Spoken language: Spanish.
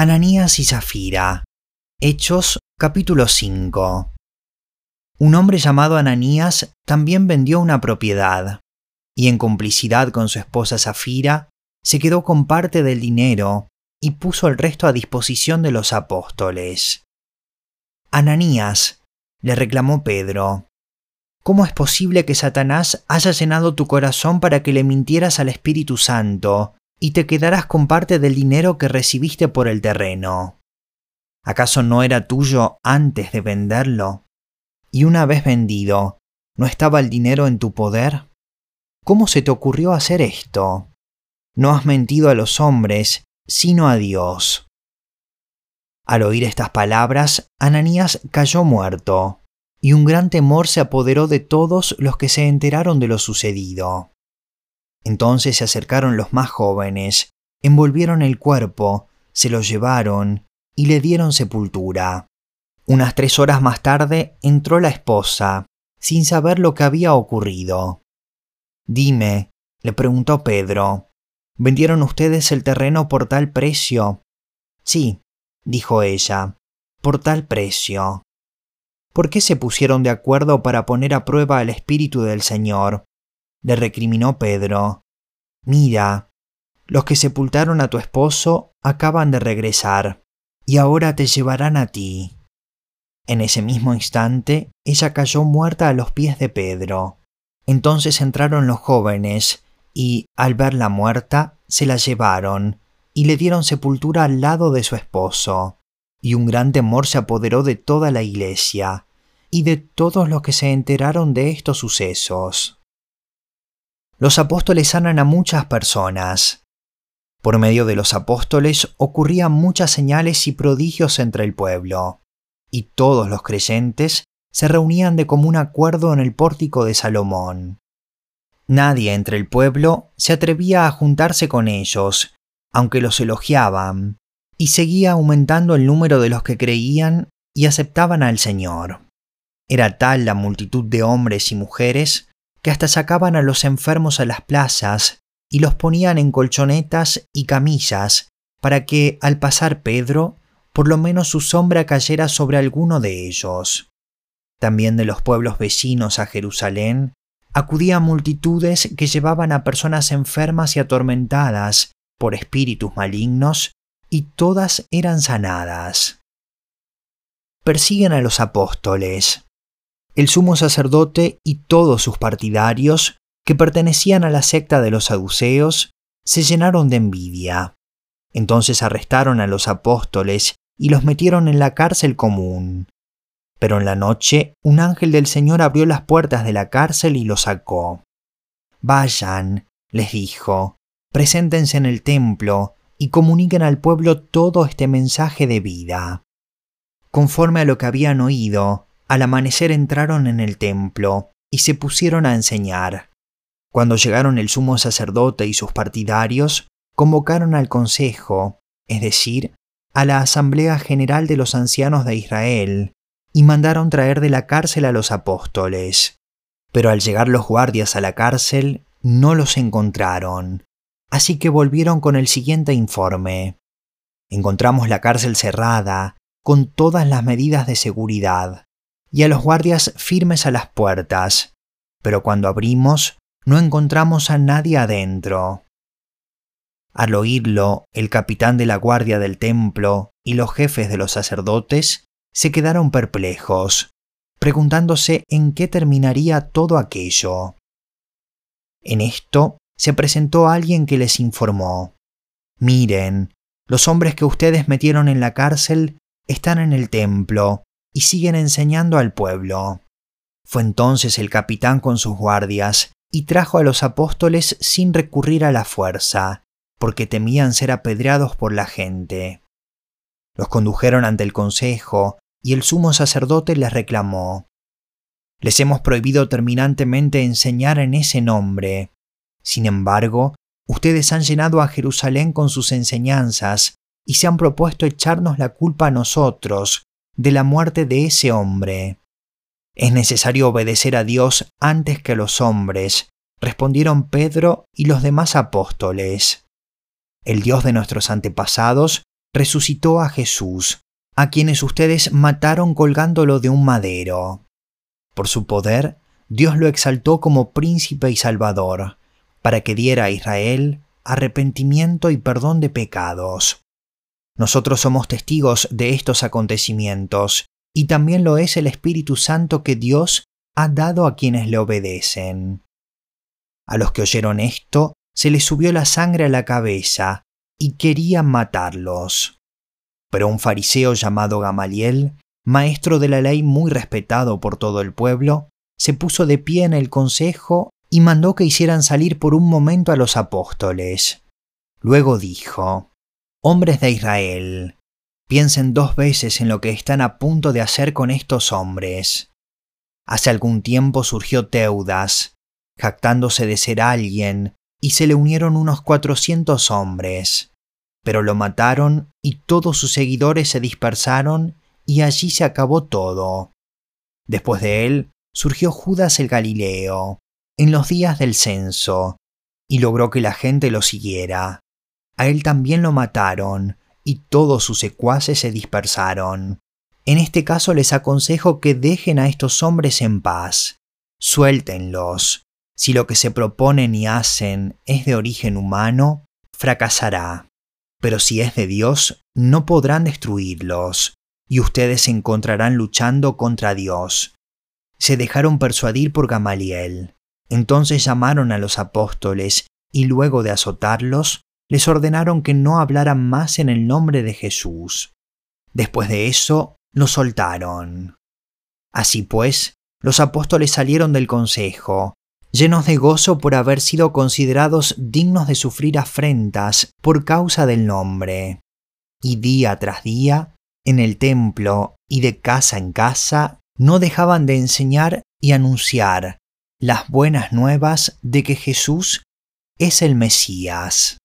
Ananías y Zafira. Hechos capítulo 5. Un hombre llamado Ananías también vendió una propiedad, y en complicidad con su esposa Zafira, se quedó con parte del dinero y puso el resto a disposición de los apóstoles. Ananías, le reclamó Pedro, ¿cómo es posible que Satanás haya llenado tu corazón para que le mintieras al Espíritu Santo y te quedarás con parte del dinero que recibiste por el terreno. ¿Acaso no era tuyo antes de venderlo? Y una vez vendido, ¿no estaba el dinero en tu poder? ¿Cómo se te ocurrió hacer esto? No has mentido a los hombres, sino a Dios. Al oír estas palabras, Ananías cayó muerto, y un gran temor se apoderó de todos los que se enteraron de lo sucedido. Entonces se acercaron los más jóvenes, envolvieron el cuerpo, se lo llevaron y le dieron sepultura. Unas tres horas más tarde entró la esposa, sin saber lo que había ocurrido. Dime, le preguntó Pedro, ¿vendieron ustedes el terreno por tal precio? Sí, dijo ella, por tal precio. ¿Por qué se pusieron de acuerdo para poner a prueba el Espíritu del Señor? Le recriminó Pedro. Mira, los que sepultaron a tu esposo acaban de regresar, y ahora te llevarán a ti. En ese mismo instante, ella cayó muerta a los pies de Pedro. Entonces entraron los jóvenes, y, al verla muerta, se la llevaron, y le dieron sepultura al lado de su esposo. Y un gran temor se apoderó de toda la iglesia, y de todos los que se enteraron de estos sucesos los apóstoles sanan a muchas personas. Por medio de los apóstoles ocurrían muchas señales y prodigios entre el pueblo, y todos los creyentes se reunían de común acuerdo en el pórtico de Salomón. Nadie entre el pueblo se atrevía a juntarse con ellos, aunque los elogiaban, y seguía aumentando el número de los que creían y aceptaban al Señor. Era tal la multitud de hombres y mujeres que hasta sacaban a los enfermos a las plazas y los ponían en colchonetas y camillas para que, al pasar Pedro, por lo menos su sombra cayera sobre alguno de ellos. También de los pueblos vecinos a Jerusalén acudían multitudes que llevaban a personas enfermas y atormentadas por espíritus malignos, y todas eran sanadas. Persiguen a los apóstoles el sumo sacerdote y todos sus partidarios, que pertenecían a la secta de los saduceos, se llenaron de envidia. Entonces arrestaron a los apóstoles y los metieron en la cárcel común. Pero en la noche un ángel del Señor abrió las puertas de la cárcel y los sacó. Vayan, les dijo, preséntense en el templo y comuniquen al pueblo todo este mensaje de vida. Conforme a lo que habían oído, al amanecer entraron en el templo y se pusieron a enseñar. Cuando llegaron el sumo sacerdote y sus partidarios, convocaron al consejo, es decir, a la Asamblea General de los Ancianos de Israel, y mandaron traer de la cárcel a los apóstoles. Pero al llegar los guardias a la cárcel, no los encontraron, así que volvieron con el siguiente informe. Encontramos la cárcel cerrada, con todas las medidas de seguridad, y a los guardias firmes a las puertas, pero cuando abrimos no encontramos a nadie adentro. Al oírlo, el capitán de la guardia del templo y los jefes de los sacerdotes se quedaron perplejos, preguntándose en qué terminaría todo aquello. En esto se presentó alguien que les informó, Miren, los hombres que ustedes metieron en la cárcel están en el templo y siguen enseñando al pueblo. Fue entonces el capitán con sus guardias y trajo a los apóstoles sin recurrir a la fuerza, porque temían ser apedreados por la gente. Los condujeron ante el consejo, y el sumo sacerdote les reclamó, Les hemos prohibido terminantemente enseñar en ese nombre. Sin embargo, ustedes han llenado a Jerusalén con sus enseñanzas y se han propuesto echarnos la culpa a nosotros, de la muerte de ese hombre. Es necesario obedecer a Dios antes que a los hombres, respondieron Pedro y los demás apóstoles. El Dios de nuestros antepasados resucitó a Jesús, a quienes ustedes mataron colgándolo de un madero. Por su poder, Dios lo exaltó como príncipe y salvador, para que diera a Israel arrepentimiento y perdón de pecados. Nosotros somos testigos de estos acontecimientos, y también lo es el Espíritu Santo que Dios ha dado a quienes le obedecen. A los que oyeron esto, se les subió la sangre a la cabeza, y querían matarlos. Pero un fariseo llamado Gamaliel, maestro de la ley muy respetado por todo el pueblo, se puso de pie en el consejo y mandó que hicieran salir por un momento a los apóstoles. Luego dijo, Hombres de Israel, piensen dos veces en lo que están a punto de hacer con estos hombres. Hace algún tiempo surgió Teudas, jactándose de ser alguien, y se le unieron unos cuatrocientos hombres. Pero lo mataron y todos sus seguidores se dispersaron y allí se acabó todo. Después de él surgió Judas el Galileo, en los días del censo, y logró que la gente lo siguiera. A él también lo mataron, y todos sus secuaces se dispersaron. En este caso les aconsejo que dejen a estos hombres en paz. Suéltenlos, si lo que se proponen y hacen es de origen humano, fracasará. Pero si es de Dios, no podrán destruirlos, y ustedes se encontrarán luchando contra Dios. Se dejaron persuadir por Gamaliel. Entonces llamaron a los apóstoles, y luego de azotarlos, les ordenaron que no hablaran más en el nombre de Jesús. Después de eso, los soltaron. Así pues, los apóstoles salieron del consejo, llenos de gozo por haber sido considerados dignos de sufrir afrentas por causa del nombre. Y día tras día, en el templo y de casa en casa, no dejaban de enseñar y anunciar las buenas nuevas de que Jesús es el Mesías.